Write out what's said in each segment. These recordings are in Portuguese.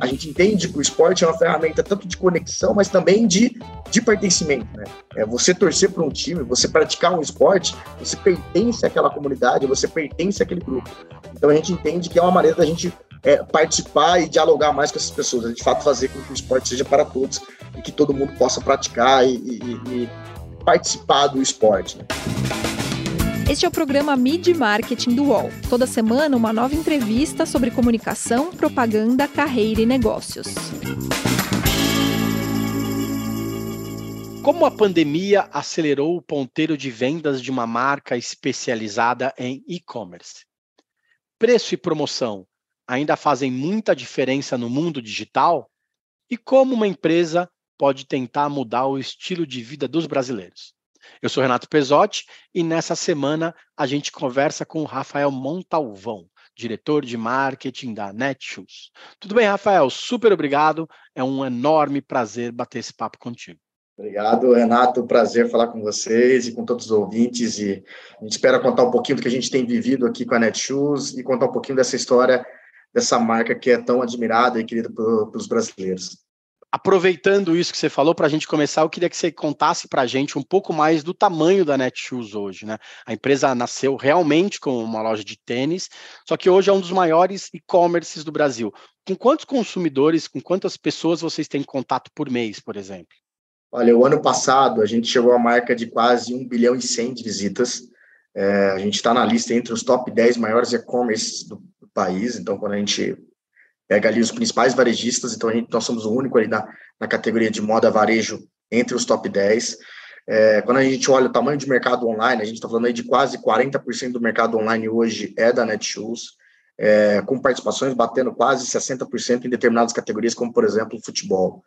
a gente entende que o esporte é uma ferramenta tanto de conexão, mas também de, de pertencimento. Né? É você torcer para um time, você praticar um esporte, você pertence àquela comunidade, você pertence àquele grupo. Então a gente entende que é uma maneira da gente é, participar e dialogar mais com essas pessoas, de fato fazer com que o esporte seja para todos e que todo mundo possa praticar e, e, e participar do esporte. Né? Este é o programa Mid Marketing do UOL. Toda semana, uma nova entrevista sobre comunicação, propaganda, carreira e negócios. Como a pandemia acelerou o ponteiro de vendas de uma marca especializada em e-commerce? Preço e promoção ainda fazem muita diferença no mundo digital? E como uma empresa pode tentar mudar o estilo de vida dos brasileiros? Eu sou Renato Pesotti e nessa semana a gente conversa com o Rafael Montalvão, diretor de marketing da Netshoes. Tudo bem, Rafael? Super obrigado. É um enorme prazer bater esse papo contigo. Obrigado, Renato. Prazer falar com vocês e com todos os ouvintes. E a gente espera contar um pouquinho do que a gente tem vivido aqui com a Netshoes e contar um pouquinho dessa história dessa marca que é tão admirada e querida pelos brasileiros aproveitando isso que você falou, para a gente começar, eu queria que você contasse para a gente um pouco mais do tamanho da Netshoes hoje. Né? A empresa nasceu realmente como uma loja de tênis, só que hoje é um dos maiores e-commerces do Brasil. Com quantos consumidores, com quantas pessoas vocês têm contato por mês, por exemplo? Olha, o ano passado a gente chegou à marca de quase 1 bilhão e 100 de visitas. É, a gente está na lista entre os top 10 maiores e-commerce do, do país, então quando a gente pega ali os principais varejistas, então a gente, nós somos o único ali na, na categoria de moda varejo entre os top 10. É, quando a gente olha o tamanho de mercado online, a gente está falando aí de quase 40% do mercado online hoje é da Netshoes, é, com participações batendo quase 60% em determinadas categorias, como por exemplo futebol.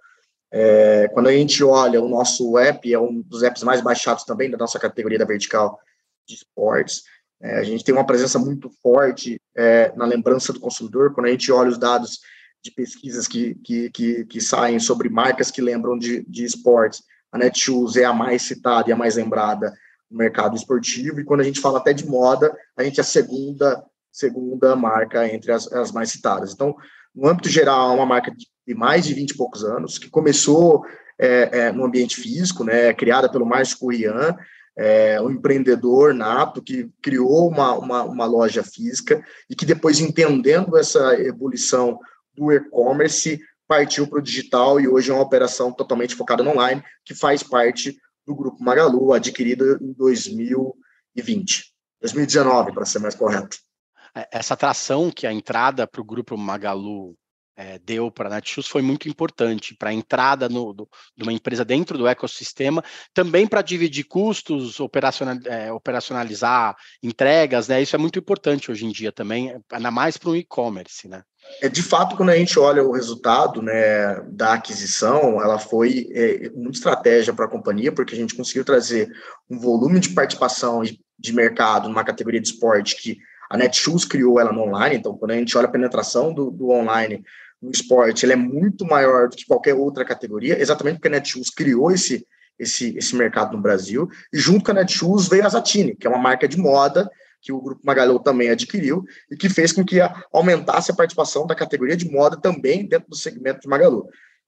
É, quando a gente olha o nosso app, é um dos apps mais baixados também da nossa categoria da vertical de esportes. É, a gente tem uma presença muito forte é, na lembrança do consumidor, quando a gente olha os dados de pesquisas que, que, que, que saem sobre marcas que lembram de, de esportes, a Netshoes é a mais citada e a mais lembrada no mercado esportivo, e quando a gente fala até de moda, a gente é a segunda, segunda marca entre as, as mais citadas. Então, no âmbito geral, é uma marca de mais de 20 e poucos anos, que começou é, é, no ambiente físico, né, criada pelo Márcio Currian, é, um empreendedor nato que criou uma, uma, uma, loja física e que depois, entendendo essa evolução do e-commerce, partiu para o digital e hoje é uma operação totalmente focada no online, que faz parte do Grupo Magalu, adquirida em 2020. 2019, para ser mais correto. É, essa atração que a entrada para o Grupo Magalu é, deu para a Netshoes foi muito importante para a entrada no, do, de uma empresa dentro do ecossistema, também para dividir custos, operacional, é, operacionalizar entregas, né? Isso é muito importante hoje em dia também, ainda mais para o e-commerce, né? É, de fato, quando a gente olha o resultado né, da aquisição, ela foi é, muita estratégia para a companhia, porque a gente conseguiu trazer um volume de participação de mercado numa categoria de esporte que a Netshoes criou ela no online, então quando a gente olha a penetração do, do online no esporte, ele é muito maior do que qualquer outra categoria, exatamente porque a Netshoes criou esse, esse, esse mercado no Brasil, e junto com a Netshoes veio a Zatini, que é uma marca de moda que o Grupo Magalu também adquiriu e que fez com que aumentasse a participação da categoria de moda também dentro do segmento de Magalu.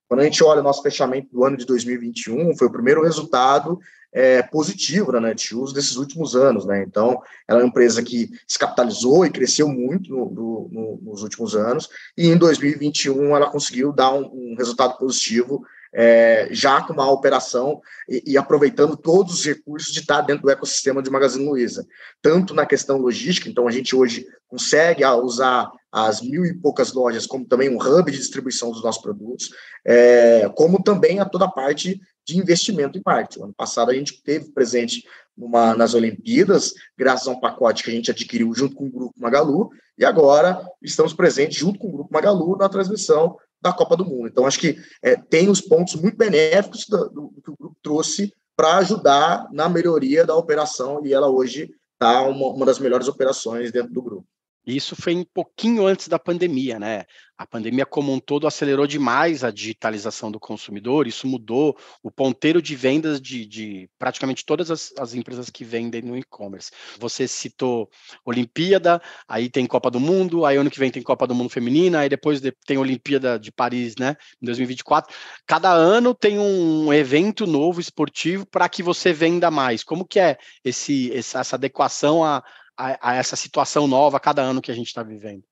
Quando a gente olha o nosso fechamento do ano de 2021, foi o primeiro resultado é, positivo da Netshoes desses últimos anos, né? Então, ela é uma empresa que se capitalizou e cresceu muito no, no, no, nos últimos anos, e em 2021 ela conseguiu dar um, um resultado positivo é, já com uma operação e, e, aproveitando todos os recursos de estar dentro do ecossistema de Magazine Luiza, tanto na questão logística, então a gente hoje consegue usar as mil e poucas lojas como também um hub de distribuição dos nossos produtos, é, como também a toda parte de investimento em marketing. Ano passado a gente teve presente numa, nas Olimpíadas, graças a um pacote que a gente adquiriu junto com o Grupo Magalu, e agora estamos presentes junto com o Grupo Magalu na transmissão da Copa do Mundo. Então, acho que é, tem os pontos muito benéficos do, do, que o grupo trouxe para ajudar na melhoria da operação, e ela hoje está uma, uma das melhores operações dentro do grupo. Isso foi um pouquinho antes da pandemia, né? A pandemia como um todo acelerou demais a digitalização do consumidor, isso mudou o ponteiro de vendas de, de praticamente todas as, as, empresas que vendem no e-commerce. Você citou Olimpíada, aí tem Copa do Mundo, aí ano que vem tem Copa do Mundo Feminina, aí depois tem Olimpíada de Paris, né, em 2024. Cada ano tem um evento novo esportivo para que você venda mais. Como que é esse, essa adequação a, a, a essa situação nova a cada ano que a gente está vivendo?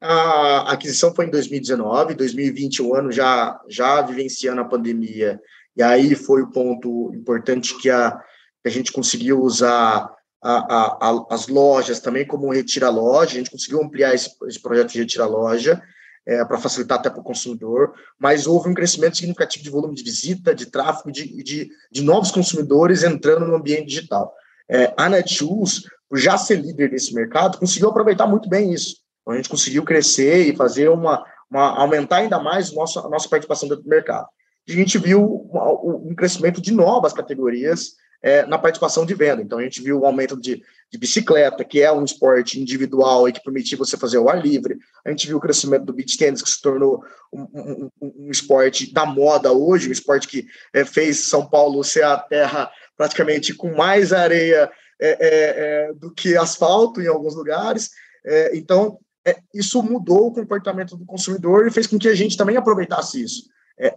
A aquisição foi em 2019, 2020 o ano já já vivenciando a pandemia, e aí foi o ponto importante que a, a gente conseguiu usar a, a, as lojas também como retira-loja, a gente conseguiu ampliar esse, esse projeto de retira-loja é, para facilitar até para o consumidor, mas houve um crescimento significativo de volume de visita, de tráfego, de, de, de novos consumidores entrando no ambiente digital. É, a Netshoes, por já ser líder desse mercado, conseguiu aproveitar muito bem isso. Então, a gente conseguiu crescer e fazer uma, uma aumentar ainda mais nossa, a nossa participação dentro do mercado. E a gente viu um crescimento de novas categorias é, na participação de venda. Então, a gente viu o aumento de, de, bicicleta, que é um esporte individual e que permitia você fazer o ar livre. A gente viu o crescimento do beach tennis, que se tornou um, um, um esporte da moda hoje, um esporte que é, fez São Paulo ser a terra praticamente com mais areia é, é, é, do que asfalto em alguns lugares. É, então, é, isso mudou o comportamento do consumidor e fez com que a gente também aproveitasse isso.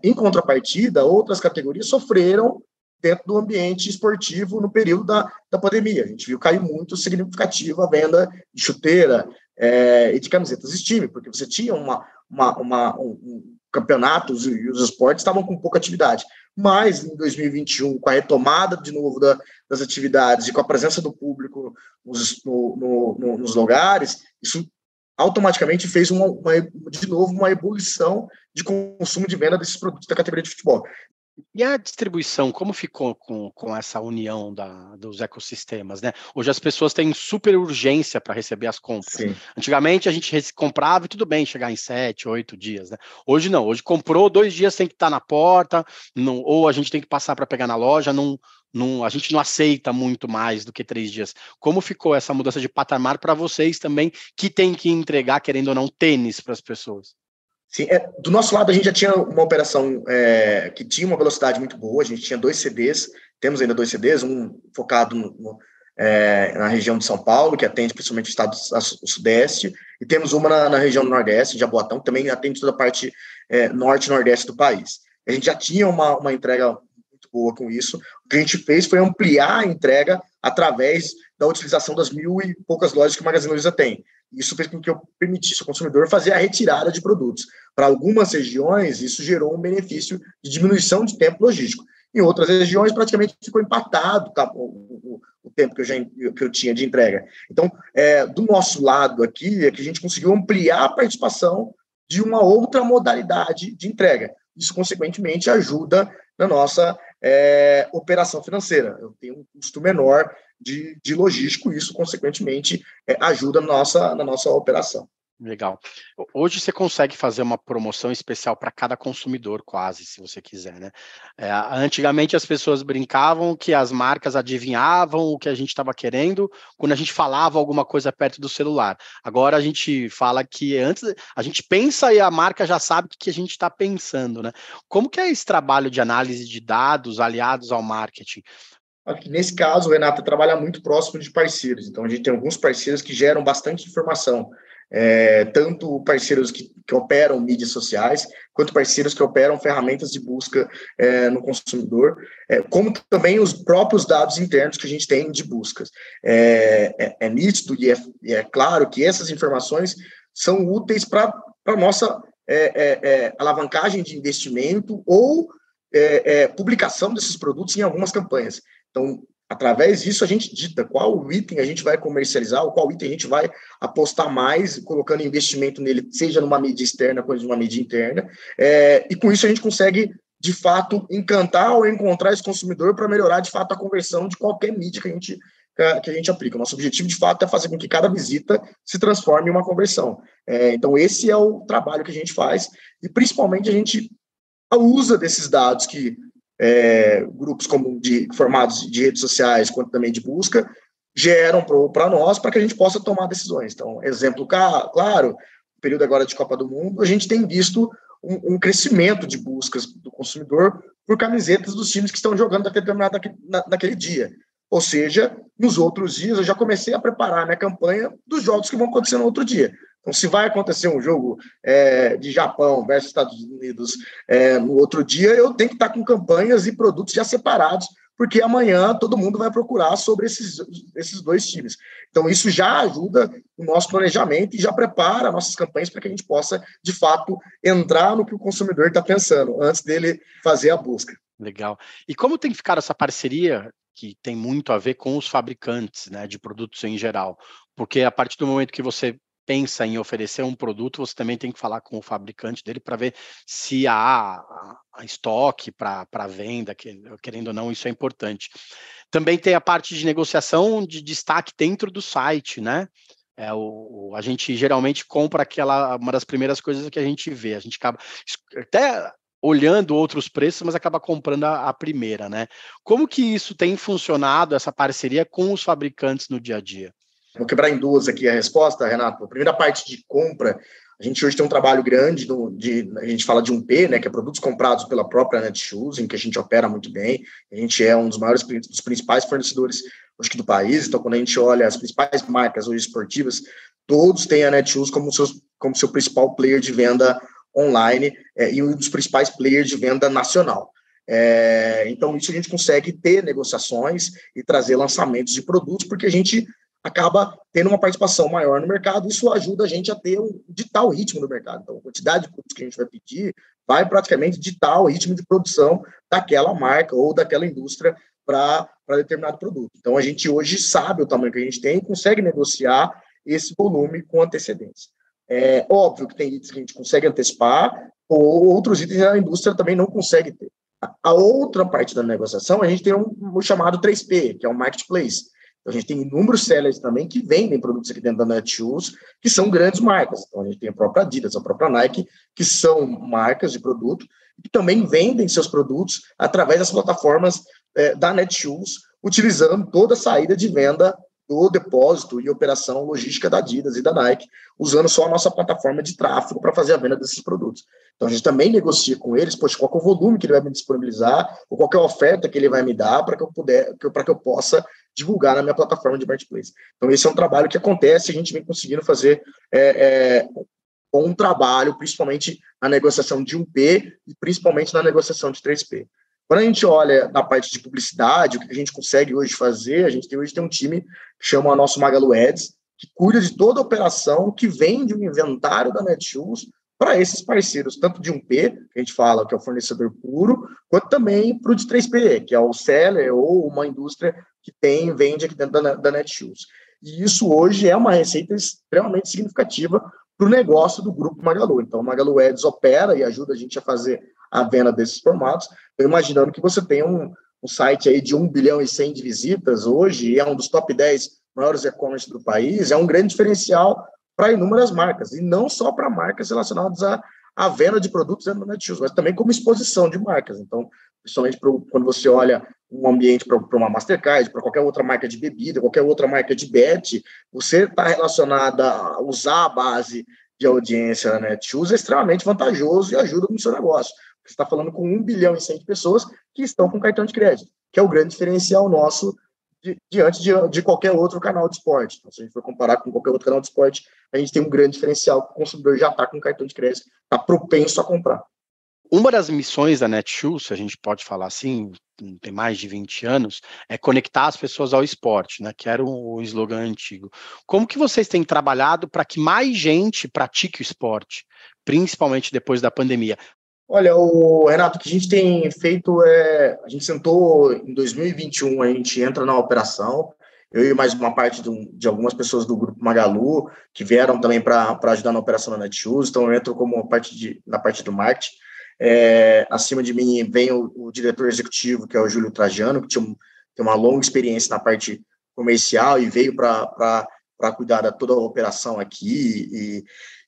em contrapartida, outras categorias sofreram dentro do ambiente esportivo no período da, da pandemia. A gente viu cair muito significativo a venda de chuteira é, e de camisetas Steam, porque você tinha uma, uma, uma um, um, campeonatos e os esportes estavam com pouca atividade. Mas em 2021, com a retomada de novo da, das atividades e com a presença do público nos, no, no, no, nos lugares, isso automaticamente fez uma, uma, de novo uma ebulição de consumo de venda desses produtos da categoria de futebol. E a distribuição, como ficou com, com essa união da, dos ecossistemas, né? Hoje as pessoas têm super urgência para receber as compras. Sim. Antigamente a gente comprava e tudo bem chegar em sete, oito dias, né? Hoje não, hoje comprou, dois dias tem que estar tá na porta, não, ou a gente tem que passar para pegar na loja, não, não, a gente não aceita muito mais do que três dias. Como ficou essa mudança de patamar para vocês também, que tem que entregar, querendo ou não, tênis para as pessoas? Sim, é, do nosso lado a gente já tinha uma operação é, que tinha uma velocidade muito boa, a gente tinha dois CDs, temos ainda dois CDs, um focado no, no, é, na região de São Paulo, que atende principalmente o estado do Sudeste, e temos uma na, na região do Nordeste, de Jaboatão, que também atende toda a parte é, norte e nordeste do país. A gente já tinha uma, uma entrega muito boa com isso, o que a gente fez foi ampliar a entrega através da utilização das mil e poucas lojas que o Magazine Luiza tem. Isso fez com que eu permitisse ao consumidor fazer a retirada de produtos. Para algumas regiões, isso gerou um benefício de diminuição de tempo logístico. Em outras regiões, praticamente ficou empatado tá, o, o, o, tempo que eu, já, que eu tinha de entrega. Então, é, do nosso lado aqui, é que a gente conseguiu ampliar a participação de uma outra modalidade de entrega. Isso, consequentemente, ajuda na nossa é, operação financeira. Eu tenho um custo menor de, de logístico, e isso, consequentemente, é, ajuda na nossa, na nossa operação. Legal. Hoje você consegue fazer uma promoção especial para cada consumidor, quase, se você quiser, né? É, antigamente as pessoas brincavam que as marcas adivinhavam o que a gente estava querendo quando a gente falava alguma coisa perto do celular. Agora a gente fala que antes a gente pensa e a marca já sabe o que a gente está pensando, né? Como que é esse trabalho de análise de dados aliados ao marketing? Nesse caso, o Renato trabalha muito próximo de parceiros. Então, a gente tem alguns parceiros que geram bastante informação é, tanto parceiros que, que, operam mídias sociais, quanto parceiros que operam ferramentas de busca é, no consumidor, é, como também os próprios dados internos que a gente tem de buscas. É, é, é nítido e é, e é, claro que essas informações são úteis para a nossa alavancagem de investimento ou publicação desses produtos em algumas campanhas. Então, Através disso, a gente dita qual item a gente vai comercializar, ou qual item a gente vai apostar mais, colocando investimento nele, seja numa mídia externa, coisa de uma mídia interna. É, e com isso, a gente consegue, de fato, encantar ou encontrar esse consumidor para melhorar, de fato, a conversão de qualquer mídia que a gente que a gente aplica. Nosso objetivo, de fato, é fazer com que cada visita se transforme em uma conversão. É, então, esse é o trabalho que a gente faz, e principalmente a gente usa desses dados que é, grupos como de formados de redes sociais, quanto também de busca, geram para nós para que a gente possa tomar decisões. Então, exemplo claro, período agora de Copa do Mundo, a gente tem visto um, um, crescimento de buscas do consumidor por camisetas dos times que estão jogando naquele, na, naquele dia. Ou seja, nos outros dias eu já comecei a preparar a minha campanha dos jogos que vão acontecer no outro dia. Então, se vai acontecer um jogo é, de Japão versus Estados Unidos é, no outro dia, eu tenho que estar com campanhas e produtos já separados porque amanhã todo mundo vai procurar sobre esses, esses dois times. Então, isso já ajuda o nosso planejamento e já prepara nossas campanhas para que a gente possa, de fato, entrar no que o consumidor está pensando antes dele fazer a busca. Legal. E como tem ficado essa parceria que tem muito a ver com os fabricantes né, de produtos em geral? Porque a partir do momento que você pensa em oferecer um produto, você também tem que falar com o fabricante dele para ver se há estoque para venda, que, querendo ou não, isso é importante. Também tem a parte de negociação de destaque dentro do site, né? É, o, a gente geralmente compra aquela, uma das primeiras coisas que a gente vê, a gente acaba até olhando outros preços, mas acaba comprando a, a, primeira, né? Como que isso tem funcionado, essa parceria com os fabricantes no dia a dia? Vou quebrar em duas aqui a resposta, Renato. A primeira parte de compra, a gente hoje tem um trabalho grande, no, de, a gente fala de um P, né, que é produtos comprados pela própria Netshoes, em que a gente opera muito bem. A gente é um dos maiores, dos principais fornecedores, acho que do país. Então, quando a gente olha as principais marcas hoje esportivas, todos têm a Netshoes como, seus, como seu principal player de venda online é, e um dos principais players de venda nacional. É, então, isso a gente consegue ter negociações e trazer lançamentos de produtos, porque a gente acaba tendo uma participação maior no mercado, isso ajuda a gente a ter um ditar ritmo do mercado. Então, a quantidade de produtos que a gente vai pedir vai praticamente ditar o ritmo de produção daquela marca ou daquela indústria para determinado produto. Então, a gente hoje sabe o tamanho que a gente tem e consegue negociar esse volume com antecedência. É óbvio que tem itens que a gente consegue antecipar, ou outros itens a indústria também não consegue ter. A outra parte da negociação, a gente tem um, um chamado 3P, que é o marketplace a gente tem inúmeros sellers também que vendem produtos aqui dentro da Netshoes, que são grandes marcas. Então, a gente tem a própria Adidas, a própria Nike, que são marcas de produto, e também vendem seus produtos através das plataformas é, da Netshoes, utilizando toda a saída de venda do depósito e operação logística da Adidas e da Nike, usando só a nossa plataforma de tráfego para fazer a venda desses produtos. Então a gente também negocia com eles, poxa, qual é o volume que ele vai me disponibilizar, ou qual é a oferta que ele vai me dar para que eu puder, para que eu possa divulgar na minha plataforma de marketplace. Então esse é um trabalho que acontece, a gente vem conseguindo fazer é, é, um trabalho, principalmente na negociação de 1P e principalmente na negociação de 3P. Quando a gente olha na parte de publicidade, o que a gente consegue hoje fazer, a gente tem, hoje tem um time que chama nosso Magalu Ads, que cuida de toda a operação que vende o inventário da Netshoes para esses parceiros, tanto de 1P, que a gente fala que é o fornecedor puro, quanto também para o de 3P, que é o seller ou uma indústria que tem vende aqui dentro da, da Netshoes. E isso hoje é uma receita extremamente significativa para o negócio do grupo Magalu. Então, o Magalu Ads opera e ajuda a gente a fazer a venda desses formatos. Eu imaginando que você tem um, um site aí de 1 bilhão e 100 de visitas hoje, é um dos top 10 maiores e-commerce do país, é um grande diferencial para inúmeras marcas, e não só para marcas relacionadas à, à venda de produtos dentro do Netshoes, mas também como exposição de marcas. Então, principalmente pro, quando você olha um ambiente para uma Mastercard, para qualquer outra marca de bebida, qualquer outra marca de bet, você está relacionada a usar a base de audiência na Netshoes é extremamente vantajoso e ajuda no seu negócio. Você está falando com 1 bilhão e 100 de pessoas que estão com cartão de crédito, que é o grande diferencial nosso diante de, de, qualquer outro canal de esporte. Então, se a gente for comparar com qualquer outro canal de esporte, a gente tem um grande diferencial que o consumidor já está com cartão de crédito, está propenso a comprar. Uma das missões da Netshoes, se a gente pode falar assim, tem mais de 20 anos, é conectar as pessoas ao esporte, né? Que era o slogan antigo. Como que vocês têm trabalhado para que mais gente pratique o esporte, principalmente depois da pandemia? Olha, o Renato, o que a gente tem feito é. A gente sentou em 2021, a gente entra na operação. Eu e mais uma parte do, de algumas pessoas do grupo Magalu, que vieram também para ajudar na operação da Netshoes, então eu entro como parte de, na parte do marketing. É, acima de mim vem o, o, diretor executivo, que é o Júlio Trajano, que tinha tem uma longa experiência na parte comercial e veio para cuidar de toda a operação aqui. E,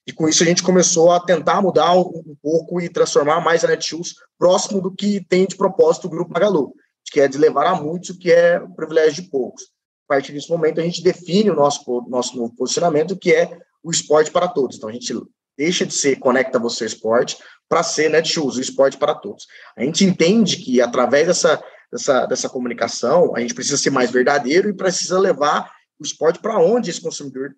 e com isso a gente começou a tentar mudar um, pouco e transformar mais a Netshoes próximo do que tem de propósito o Grupo Magalu, que é de levar a muitos o que é o privilégio de poucos. partir desse momento, a gente define o nosso, nosso novo posicionamento, que é o esporte para todos. Então, a gente deixa de ser Conecta Você Esporte para ser Netshoes, o esporte para todos. A gente entende que, através dessa, dessa, dessa comunicação, a gente precisa ser mais verdadeiro e precisa levar o esporte para onde esse consumidor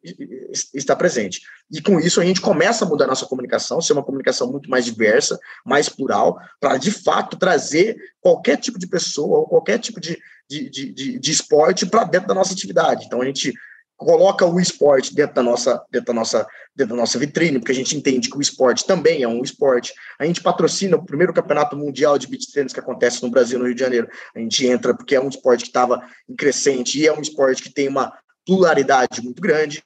está presente. E com isso a gente começa a mudar nossa comunicação, ser uma comunicação muito mais diversa, mais plural, para de fato trazer qualquer tipo de pessoa ou qualquer tipo de, de, de, de esporte para dentro da nossa atividade. Então a gente coloca o esporte dentro da nossa dentro da nossa dentro da nossa vitrine, porque a gente entende que o esporte também é um esporte. A gente patrocina o primeiro campeonato mundial de beach tennis que acontece no Brasil, no Rio de Janeiro. A gente entra porque é um esporte que estava em crescente e é um esporte que tem uma pluralidade muito grande.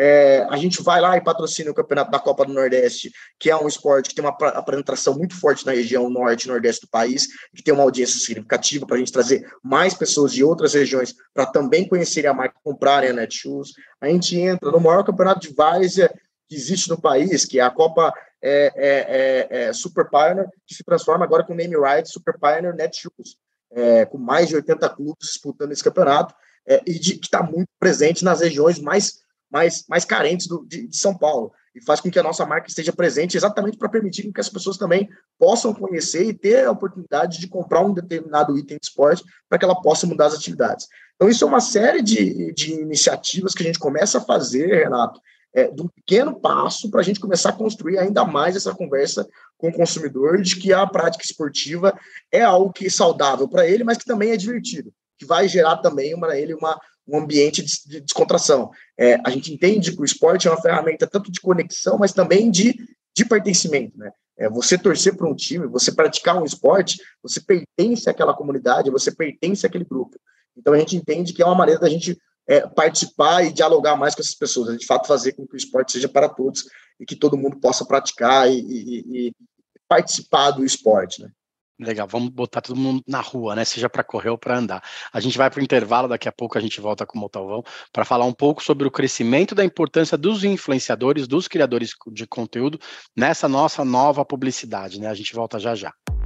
É, a gente vai lá e patrocina o campeonato da Copa do Nordeste, que é um esporte que tem uma apresentação muito forte na região norte e nordeste do país, que tem uma audiência significativa para a gente trazer mais pessoas de outras regiões para também conhecerem a marca, comprarem a Netshoes. A gente entra no maior campeonato de várzea que existe no país, que é a Copa é, é, é, é Super Pioneer, que se transforma agora com o name right Super Pioneer Netshoes, é, com mais de 80 clubes disputando esse campeonato é, e de, que está muito presente nas regiões mais, mais, mais carentes do, de, de, São Paulo. E faz com que a nossa marca esteja presente exatamente para permitir que as pessoas também possam conhecer e ter a oportunidade de comprar um determinado item de esporte para que ela possa mudar as atividades. Então, isso é uma série de, de iniciativas que a gente começa a fazer, Renato, é, de um pequeno passo para a gente começar a construir ainda mais essa conversa com o consumidor de que a prática esportiva é algo que é saudável para ele, mas que também é divertido que vai gerar também para ele uma, um ambiente de, de descontração. É, a gente entende que o esporte é uma ferramenta tanto de conexão, mas também de, de pertencimento. Né? É, você torcer para um time, você praticar um esporte, você pertence àquela comunidade, você pertence àquele grupo. Então a gente entende que é uma maneira da gente é, participar e dialogar mais com essas pessoas, de fato fazer com que o esporte seja para todos e que todo mundo possa praticar e, e, e participar do esporte. Né? Legal, vamos botar todo mundo na rua, né? Seja para correr ou para andar. A gente vai para o intervalo, daqui a pouco a gente volta com o Montalvão para falar um pouco sobre o crescimento da importância dos influenciadores, dos criadores de conteúdo nessa nossa nova publicidade, né? A gente volta já já.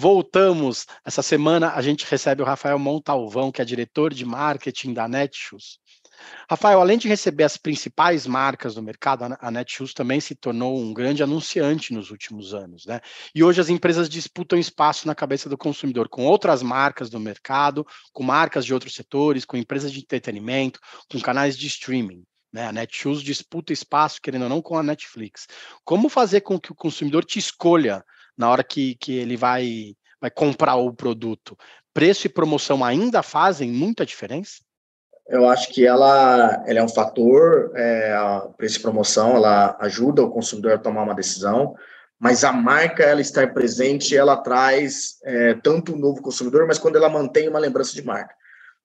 Voltamos. Essa semana a gente recebe o Rafael Montalvão, que é diretor de marketing da Netshoes. Rafael, além de receber as principais marcas do mercado, a Netshoes também se tornou um grande anunciante nos últimos anos, né? E hoje as empresas disputam espaço na cabeça do consumidor com outras marcas do mercado, com marcas de outros setores, com empresas de entretenimento, com canais de streaming. Né? A Netshoes disputa espaço, querendo ou não, com a Netflix. Como fazer com que o consumidor te escolha na hora que, que ele vai, vai comprar o produto, preço e promoção ainda fazem muita diferença? Eu acho que ela, ela é um fator, é, a preço e promoção, ela ajuda o consumidor a tomar uma decisão, mas a marca, ela estar presente, ela traz é, tanto o novo consumidor, mas quando ela mantém uma lembrança de marca.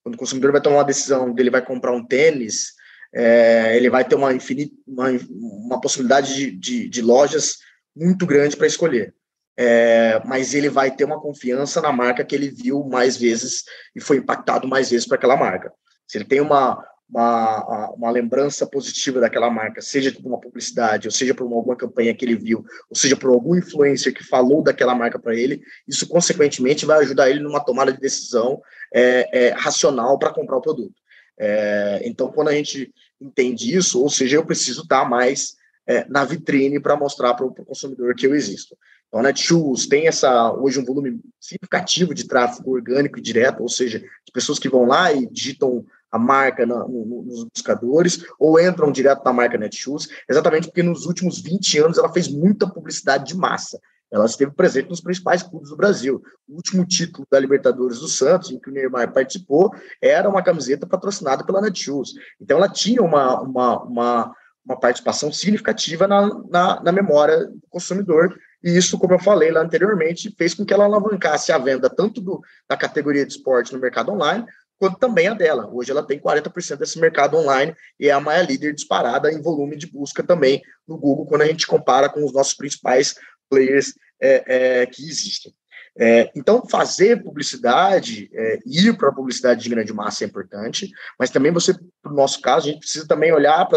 Quando o consumidor vai tomar uma decisão dele vai comprar um tênis, é, ele vai ter uma, infinita, uma, uma possibilidade de, de, de lojas muito grande para escolher é, mas ele vai ter uma confiança na marca que ele viu mais vezes e foi impactado mais vezes por aquela marca. Se ele tem uma, uma, uma lembrança positiva daquela marca, seja por uma publicidade, ou seja por uma, alguma campanha que ele viu, ou seja por algum influencer que falou daquela marca para ele, isso consequentemente vai ajudar ele numa tomada de decisão é, é, racional para comprar o produto. É, então, quando a gente entende isso, ou seja, eu preciso estar mais é, na vitrine para mostrar para o consumidor que eu existo. Então, a Netshoes tem essa, hoje um volume significativo de tráfego orgânico e direto, ou seja, de pessoas que vão lá e digitam a marca na, no, nos buscadores ou entram direto na marca Netshoes, exatamente porque nos últimos 20 anos ela fez muita publicidade de massa. Ela esteve presente nos principais clubes do Brasil. O último título da Libertadores do Santos, em que o Neymar participou, era uma camiseta patrocinada pela Netshoes. Então, ela tinha uma, uma, uma, uma participação significativa na, na, na memória do consumidor e isso, como eu falei lá anteriormente, fez com que ela alavancasse a venda tanto do, da categoria de esporte no mercado online, quanto também a dela. Hoje ela tem 40% desse mercado online e é a maior líder disparada em volume de busca também no Google, quando a gente compara com os nossos principais players é, é, que existem. É, então, fazer publicidade, é, ir para a publicidade de grande massa é importante, mas também você, no nosso caso, a gente precisa também olhar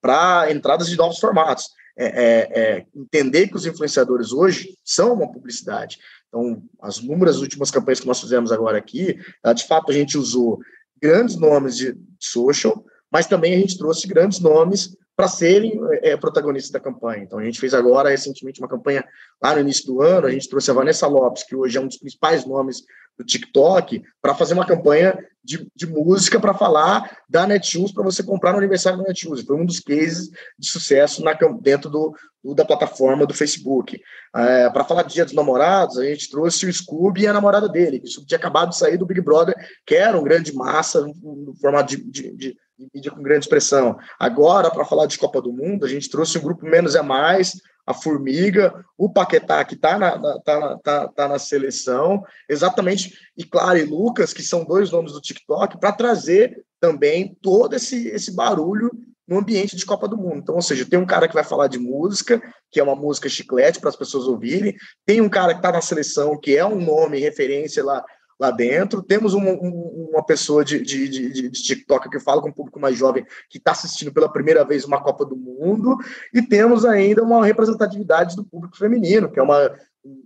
para entradas de novos formatos. É, é, é, entender que os influenciadores hoje são uma publicidade. Então, as números últimas campanhas que nós fizemos agora aqui, de fato, a gente usou grandes nomes de social, mas também a gente trouxe grandes nomes para serem é, protagonistas da campanha. Então, a gente fez agora, recentemente, uma campanha lá no início do ano, a gente trouxe a Vanessa Lopes, que hoje é um dos principais nomes do TikTok, para fazer uma campanha de, de música para falar da Netshoes para você comprar no aniversário da Netshoes. Foi um dos cases de sucesso na, dentro do, do, da plataforma do Facebook. É, para falar de Dia dos Namorados, a gente trouxe o Scooby e a namorada dele, que tinha acabado de sair do Big Brother, que era um grande massa no, formato de, de, de mídia com grande expressão. Agora, para falar de Copa do Mundo, a gente trouxe um grupo Menos é Mais, a Formiga, o Paquetá, que está na, tá, tá, tá na seleção, exatamente, e Clara e Lucas, que são dois nomes do TikTok, para trazer também todo esse, esse barulho no ambiente de Copa do Mundo. Então, ou seja, tem um cara que vai falar de música, que é uma música chiclete para as pessoas ouvirem, tem um cara que está na seleção, que é um nome, referência lá lá dentro. Temos um, um, uma pessoa de, de, de, de, TikTok que fala com um público mais jovem que está assistindo pela primeira vez uma Copa do Mundo, e temos ainda uma representatividade do público feminino, que é uma,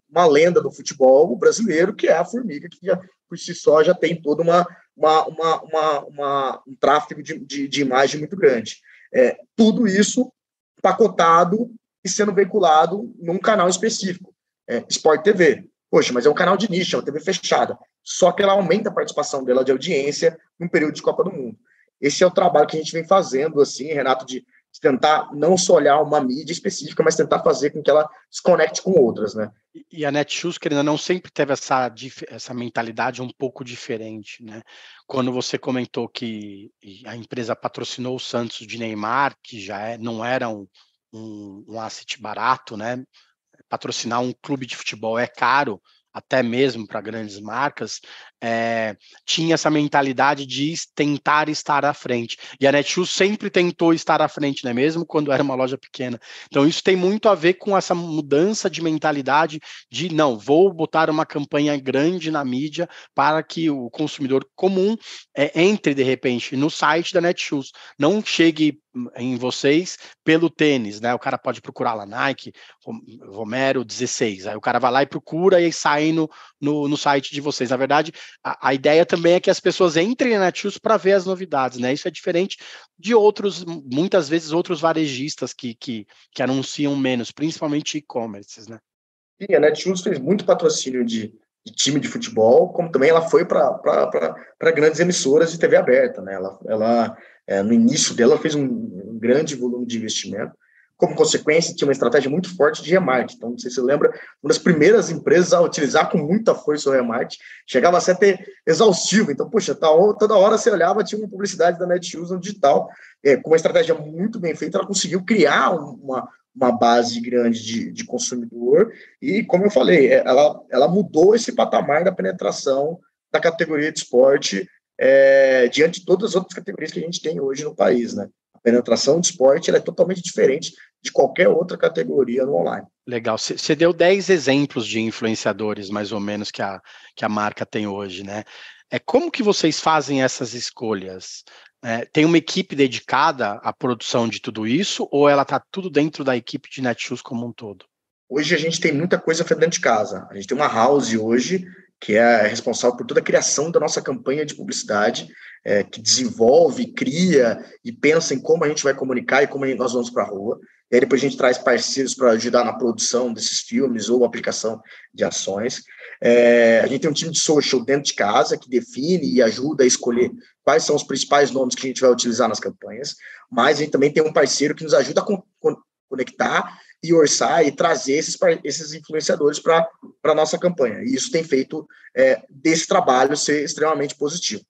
uma lenda do futebol brasileiro, que é a Formiga, que já, por si só já tem todo uma, uma, uma, uma, uma um tráfego de, de, de imagem muito grande. É, tudo isso pacotado e sendo veiculado num canal específico, é, Sport TV. Poxa, mas é um canal de nicho, é uma TV fechada só que ela aumenta a participação dela de audiência num período de Copa do Mundo. Esse é o trabalho que a gente vem fazendo, assim, Renato, de, tentar não só olhar uma mídia específica, mas tentar fazer com que ela se conecte com outras, né? E a Netshoes, querendo não, sempre teve essa, essa mentalidade um pouco diferente, né? Quando você comentou que a empresa patrocinou o Santos de Neymar, que já é, não era um, um, um asset barato, né? Patrocinar um clube de futebol é caro, até mesmo para grandes marcas, é, tinha essa mentalidade de tentar estar à frente. E a Netshoes sempre tentou estar à frente, né? mesmo quando era uma loja pequena. Então, isso tem muito a ver com essa mudança de mentalidade de, não, vou botar uma campanha grande na mídia para que o consumidor comum é, entre, de repente, no site da Netshoes. Não chegue em vocês pelo tênis, né? O cara pode procurar lá Nike, Romero 16. Aí o cara vai lá e procura e sai no, no, no site de vocês. Na verdade, a, a, ideia também é que as pessoas entrem na Netshoes para ver as novidades, né? Isso é diferente de outros, muitas vezes, outros varejistas que, que, que anunciam menos, principalmente e-commerces, né? Sim, a Netshoes fez muito patrocínio de, de time de futebol, como também ela foi para grandes emissoras de TV aberta, né? Ela, ela é, no início dela, fez um, um grande volume de investimento como consequência, tinha uma estratégia muito forte de remarketing. Então, não sei se você lembra, uma das primeiras empresas a utilizar com muita força o remarketing, chegava a ser até exaustivo. Então, poxa, tá, toda hora você olhava, tinha uma publicidade da Netshoes no digital, é, com uma estratégia muito bem feita, ela conseguiu criar uma, uma base grande de, de consumidor e, como eu falei, é, ela, ela mudou esse patamar da penetração da categoria de esporte é, diante de todas as outras categorias que a gente tem hoje no país, né? A penetração de esporte é totalmente diferente de qualquer outra categoria no online. Legal. Você deu 10 exemplos de influenciadores, mais ou menos, que a, que a marca tem hoje, né? É, como que vocês fazem essas escolhas? É, tem uma equipe dedicada à produção de tudo isso, ou ela está tudo dentro da equipe de Netshoes como um todo? Hoje a gente tem muita coisa feita dentro de casa. A gente tem uma house hoje que é responsável por toda a criação da nossa campanha de publicidade, é, que desenvolve, cria e pensa em como a gente vai comunicar e como nós vamos para a rua. E aí depois a gente traz parceiros para ajudar na produção desses filmes ou aplicação de ações. É, a gente tem um time de social dentro de casa que define e ajuda a escolher quais são os principais nomes que a gente vai utilizar nas campanhas, mas a gente também tem um parceiro que nos ajuda a con conectar e orçar e trazer esses, esses influenciadores para a nossa campanha. E isso tem feito é, desse trabalho ser extremamente positivo. O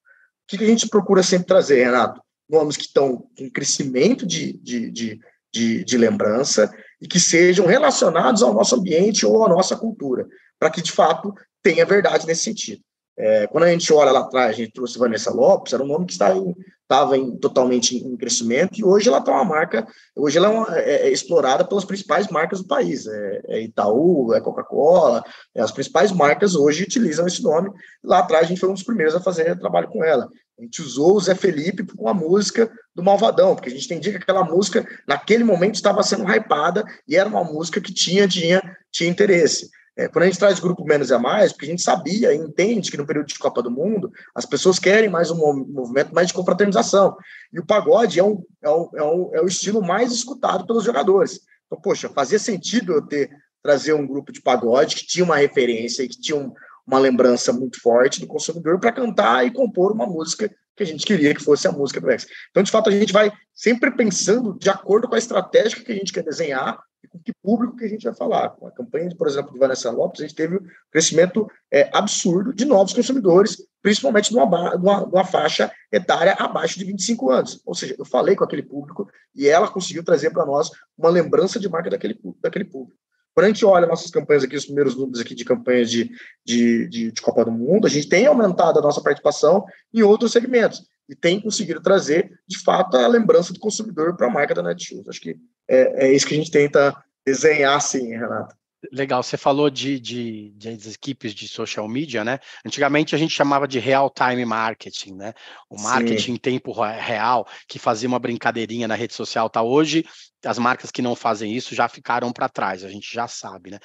que, que, a gente procura sempre trazer, Renato? Nomes que estão em crescimento de, de, de, de, de lembrança e que sejam relacionados ao nosso ambiente ou à nossa cultura, para que, de fato, tenha verdade nesse sentido. É, quando a gente olha lá atrás, a gente trouxe Vanessa Lopes, era um nome que estava, em, estava em, totalmente em crescimento, e hoje ela está uma marca, hoje ela é, uma, é, é, explorada pelas principais marcas do país, é, é Itaú, é Coca-Cola, é, as principais marcas hoje utilizam esse nome, lá atrás a gente foi um dos primeiros a fazer trabalho com ela. A gente usou o Zé Felipe com a música do Malvadão, porque a gente entendia que aquela música, naquele momento, estava sendo hypada e era uma música que tinha, tinha, tinha interesse. É, quando a gente traz grupo menos é mais, porque a gente sabia e entende que no período de Copa do Mundo as pessoas querem mais um movimento mais de confraternização. E o pagode é, um, é, um, é, um, é o estilo mais escutado pelos jogadores. Então, poxa, fazia sentido eu ter trazer um grupo de pagode que tinha uma referência e que tinha um, uma lembrança muito forte do consumidor para cantar e compor uma música que a gente queria que fosse a música do X. Então, de fato, a gente vai sempre pensando de acordo com a estratégia que a gente quer desenhar e com que público que a gente vai falar. Com a campanha, por exemplo, de Vanessa Lopes, a gente teve um crescimento é, absurdo de novos consumidores, principalmente numa, numa, numa, faixa etária abaixo de 25 anos. Ou seja, eu falei com aquele público e ela conseguiu trazer para nós uma lembrança de marca daquele, daquele público. Quando a gente olha nossas campanhas aqui, os primeiros números aqui de campanhas de, de, de, de Copa do Mundo, a gente tem aumentado a nossa participação em outros segmentos e tem conseguido trazer, de fato, a lembrança do consumidor para a marca da Netshoes. Acho que é, é, isso que a gente tenta desenhar, sim, Renato. Legal, você falou de, de, de, equipes de social media, né? Antigamente a gente chamava de real-time marketing, né? O marketing Sim. em tempo real, que fazia uma brincadeirinha na rede social, tá? Hoje, as marcas que não fazem isso já ficaram para trás, a gente já sabe, né?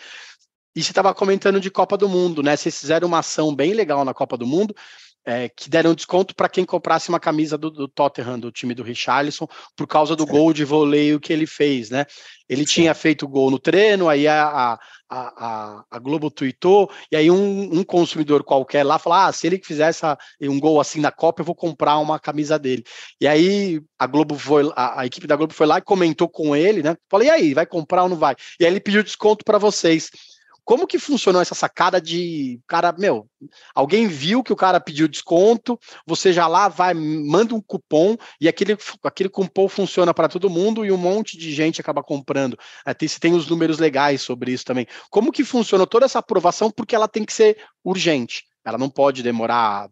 E você estava comentando de Copa do Mundo, né? Vocês fizeram uma ação bem legal na Copa do Mundo, é, que deram desconto para quem comprasse uma camisa do, do, Tottenham, do time do Richarlison, por causa do gol de voleio que ele fez, né? Ele Sim. tinha feito gol no treino, aí a, a, a, a Globo tweetou, e aí um, um, consumidor qualquer lá falou: ah, se ele fizesse um gol assim na Copa, eu vou comprar uma camisa dele. E aí a Globo foi, a, a equipe da Globo foi lá e comentou com ele, né? Falei, e aí, vai comprar ou não vai? E aí ele pediu desconto para vocês. Como que funcionou essa sacada de cara, meu, alguém viu que o cara pediu desconto, você já lá vai, manda um cupom e aquele, aquele cupom funciona para todo mundo e um monte de gente acaba comprando. É, tem, tem os números legais sobre isso também. Como que funcionou toda essa aprovação? Porque ela tem que ser urgente. Ela não pode demorar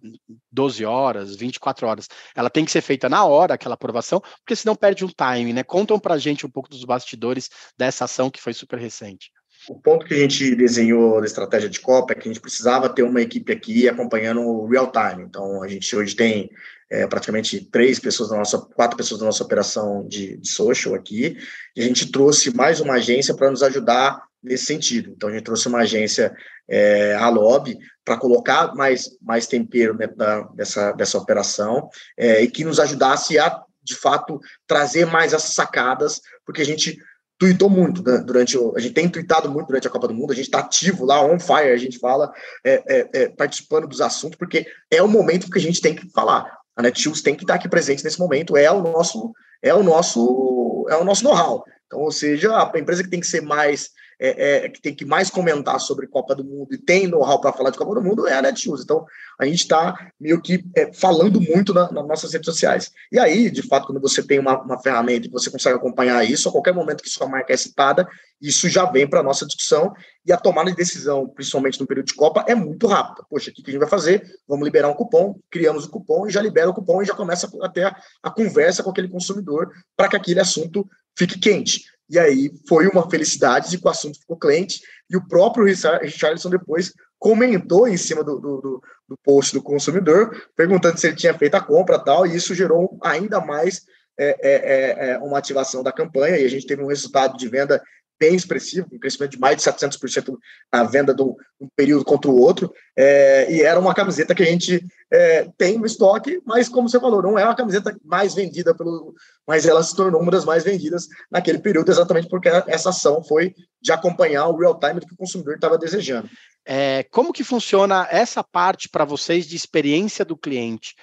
12 horas, 24 horas. Ela tem que ser feita na hora, aquela aprovação, porque senão perde um time, né? Contam para gente um pouco dos bastidores dessa ação que foi super recente. O ponto que a gente desenhou da estratégia de Copa é que a gente precisava ter uma equipe aqui acompanhando o real time. Então, a gente hoje tem é, praticamente três pessoas da nossa, quatro pessoas da nossa operação de, de social aqui, e a gente trouxe mais uma agência para nos ajudar nesse sentido. Então, a gente trouxe uma agência, é, a Lobby, para colocar mais, mais tempero dentro da, dessa, dessa operação é, e que nos ajudasse a, de fato, trazer mais as sacadas, porque a gente tweetou muito né, durante o. A gente tem tweetado muito durante a Copa do Mundo, a gente está ativo lá, on fire, a gente fala, é, é, é, participando dos assuntos, porque é o momento que a gente tem que falar. A Netshoes tem que estar aqui presente nesse momento, é o nosso, é o nosso, é o nosso know-how. Então, ou seja, a empresa que tem que ser mais é, é, que tem que mais comentar sobre Copa do Mundo e tem know-how para falar de Copa do Mundo é a Netshoes. Então, a gente está meio que é, falando muito na, nas nossas redes sociais. E aí, de fato, quando você tem uma, uma ferramenta e você consegue acompanhar isso, a qualquer momento que sua marca é citada, isso já vem para a nossa discussão e a tomada de decisão, principalmente no período de Copa, é muito rápida. Poxa, o que a gente vai fazer? Vamos liberar um cupom, criamos o cupom e já libera o cupom e já começa até a, a conversa com aquele consumidor para que aquele assunto fique quente. E aí foi uma felicidade de que o assunto ficou cliente e o próprio Richardson depois comentou em cima do, do, do, post do consumidor, perguntando se ele tinha feito a compra tal, e isso gerou ainda mais é, é, é, é uma ativação da campanha, e a gente teve um resultado de venda bem expressivo, um crescimento de mais de 700% na venda de um, período contra o outro, é, e era uma camiseta que a gente é, tem no estoque, mas como você falou, não é uma camiseta mais vendida pelo, mas ela se tornou uma das mais vendidas naquele período, exatamente porque essa ação foi de acompanhar o real time do que o consumidor estava desejando. É, como que funciona essa parte para vocês de experiência do cliente?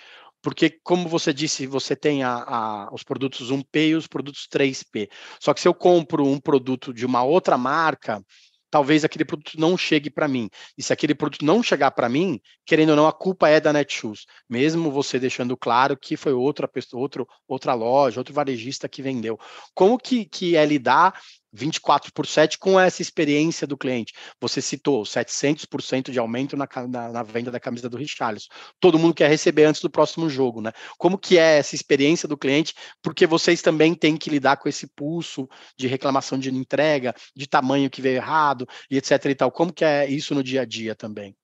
Porque, como você disse, você tem a, a, os produtos 1P e os produtos 3P. Só que se eu compro um produto de uma outra marca, talvez aquele produto não chegue para mim. E se aquele produto não chegar para mim, querendo ou não, a culpa é da Netshoes. Mesmo você deixando claro que foi outra pessoa, outro, outra loja, outro varejista que vendeu. Como que, que é lidar 24 por 7 com essa experiência do cliente. Você citou 700% de aumento na, na, na, venda da camisa do Richarlison. Todo mundo quer receber antes do próximo jogo, né? Como que é essa experiência do cliente? Porque vocês também têm que lidar com esse pulso de reclamação de entrega, de tamanho que veio errado e etc e tal. Como que é isso no dia a dia também?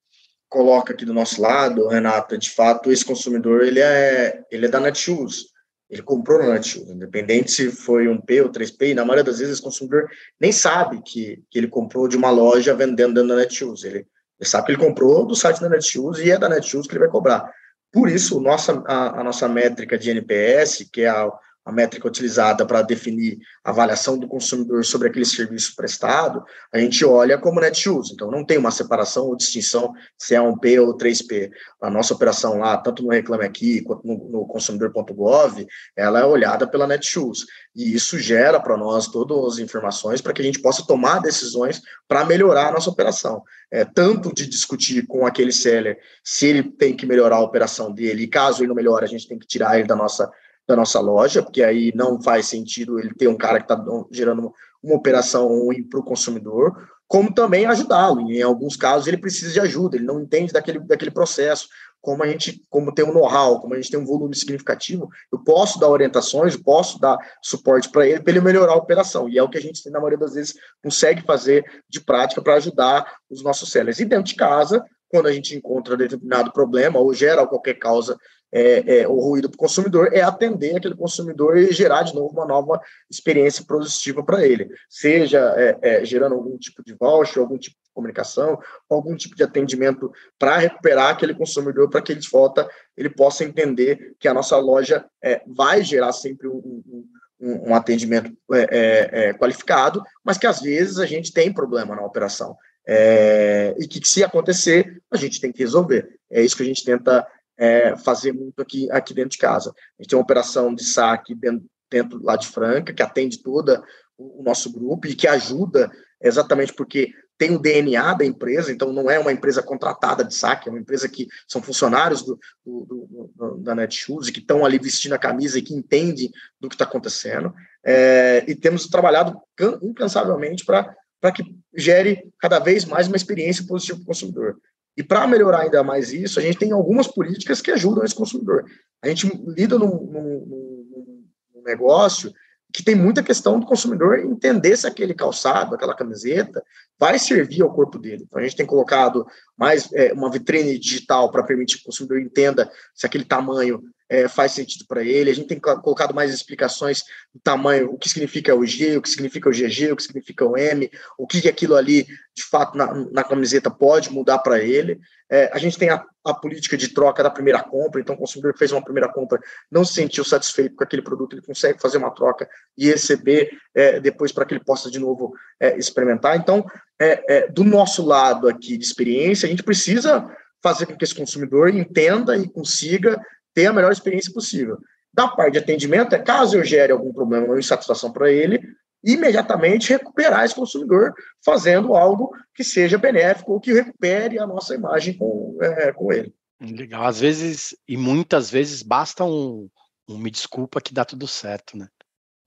Coloca aqui do nosso lado, Renata, de fato, esse consumidor, ele é, ele é da Netshoes ele comprou no Netshoes, independente se foi um P ou 3P, e na maioria das vezes o consumidor nem sabe que, que ele comprou de uma loja vendendo da Netshoes. Ele, ele sabe que ele comprou do site da Netshoes e é da Netshoes que ele vai cobrar. Por isso, nossa, a, a nossa métrica de NPS, que é a, a métrica utilizada para definir a avaliação do consumidor sobre aquele serviço prestado, a gente olha como Netshoes. Então, não tem uma separação ou distinção se é um P ou 3P. A nossa operação lá, tanto no Reclame Aqui quanto no, no consumidor.gov, ela é olhada pela Netshoes. E isso gera para nós todas as informações para que a gente possa tomar decisões para melhorar a nossa operação. É, tanto de discutir com aquele seller se ele tem que melhorar a operação dele, e caso ele não melhore, a gente tem que tirar ele da nossa da nossa loja, porque aí não faz sentido ele ter um cara que está gerando uma operação ruim para o consumidor, como também ajudá-lo. Em alguns casos ele precisa de ajuda, ele não entende daquele, daquele processo. Como a gente, como tem um know-how, como a gente tem um volume significativo, eu posso dar orientações, eu posso dar suporte para ele, para ele melhorar a operação. E é o que a gente, na maioria das vezes, consegue fazer de prática para ajudar os nossos sellers. E dentro de casa, quando a gente encontra determinado problema ou gera qualquer causa é, é, o ruído para o consumidor, é atender aquele consumidor e gerar de novo uma nova experiência positiva para ele, seja é, é, gerando algum tipo de voucher, algum tipo de comunicação, algum tipo de atendimento para recuperar aquele consumidor, para que ele volta ele possa entender que a nossa loja é, vai gerar sempre um, um um, atendimento é, é, qualificado, mas que às vezes a gente tem problema na operação. É, e que, se acontecer, a gente tem que resolver. É isso que a gente tenta é, fazer muito aqui, aqui dentro de casa. A gente tem uma operação de saque dentro, dentro lá de Franca, que atende toda o do grupo e que ajuda exatamente porque tem o DNA da empresa, então não é uma empresa contratada de saque, é uma empresa que são funcionários do, do, do da Netshoes que estão ali vestindo a camisa e que entendem do que está acontecendo. É, e temos trabalhado incansavelmente para que gere cada vez mais uma experiência positiva para o consumidor. E para melhorar ainda mais isso, a gente tem algumas políticas que ajudam esse consumidor. A gente lida num, num, num negócio que tem muita questão do consumidor entender se aquele calçado, aquela camiseta, vai servir ao corpo dele. Então, a gente tem colocado mais é, uma vitrine digital para permitir que o consumidor entenda se aquele tamanho é, faz sentido para ele. A gente tem colocado mais explicações do tamanho, o que significa o G, o que significa o GG, o que significa o M, o que aquilo ali, de fato, na, na camiseta pode mudar para ele. É, a gente tem a, a, política de troca da primeira compra, então o consumidor fez uma primeira compra não se sentiu satisfeito com aquele produto, ele consegue fazer uma troca e receber é, depois para que ele possa de novo é, experimentar. Então, é, é, do nosso lado aqui de experiência, a gente precisa fazer com que esse consumidor entenda e consiga ter a melhor experiência possível. Da parte de atendimento, é caso eu gere algum problema ou insatisfação para ele, imediatamente recuperar esse consumidor fazendo algo que seja benéfico ou que recupere a nossa imagem com, é, com ele. Legal. Às vezes, e muitas vezes, basta um, um me desculpa que dá tudo certo, né?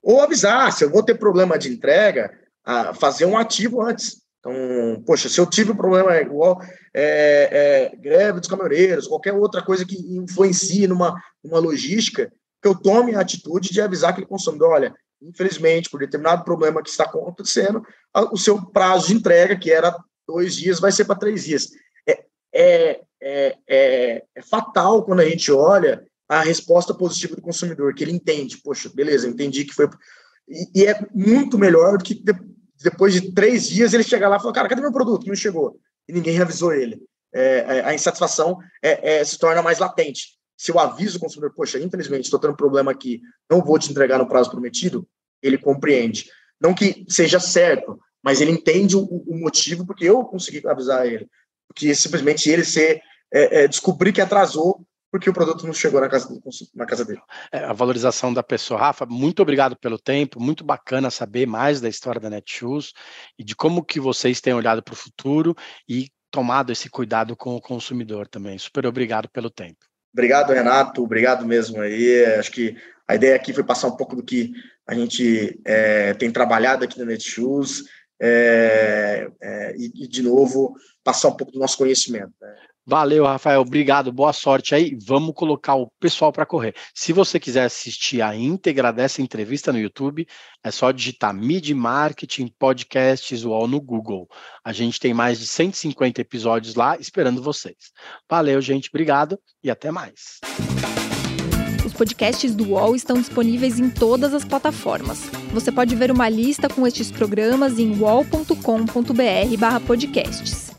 Ou avisar, se eu vou ter problema de entrega, fazer um ativo antes. Então, poxa, se eu tive um problema igual é, é, greve dos caminhoneiros, qualquer outra coisa que influencie numa, numa logística, que eu tome a atitude de avisar aquele consumidor, olha, infelizmente, por determinado problema que está acontecendo, o seu prazo de entrega, que era dois dias, vai ser para três dias. É, é, é, é, é fatal quando a gente olha a resposta positiva do consumidor, que ele entende, poxa, beleza, entendi que foi... E, e é muito melhor do que depois de três dias ele chegar lá e falar, cara, cadê meu produto? Não chegou. E ninguém avisou ele. É, é, a insatisfação é, é, se torna mais latente. Se eu aviso o consumidor, poxa, infelizmente estou tendo um problema aqui, não vou te entregar no prazo prometido, ele compreende. Não que seja certo, mas ele entende o, o motivo porque eu consegui avisar ele. Porque simplesmente ele ser, é, é, descobrir que atrasou porque o produto não chegou na casa, na casa dele. É, a valorização da pessoa. Rafa, muito obrigado pelo tempo, muito bacana saber mais da história da Netshoes e de como que vocês têm olhado para o futuro e tomado esse cuidado com o consumidor também. Super obrigado pelo tempo. Obrigado, Renato. Obrigado mesmo aí. Acho que a ideia aqui foi passar um pouco do que a gente é, tem trabalhado aqui na Netshoes, é, é, e, e, de novo, passar um pouco do nosso conhecimento. Né? Valeu, Rafael. Obrigado. Boa sorte aí. Vamos colocar o pessoal para correr. Se você quiser assistir a íntegra dessa entrevista no YouTube, é só digitar Mid Marketing Podcasts UOL no Google. A gente tem mais de 150 episódios lá esperando vocês. Valeu, gente. Obrigado e até mais. Os podcasts do UOL estão disponíveis em todas as plataformas. Você pode ver uma lista com estes programas em wall.com.br/podcasts.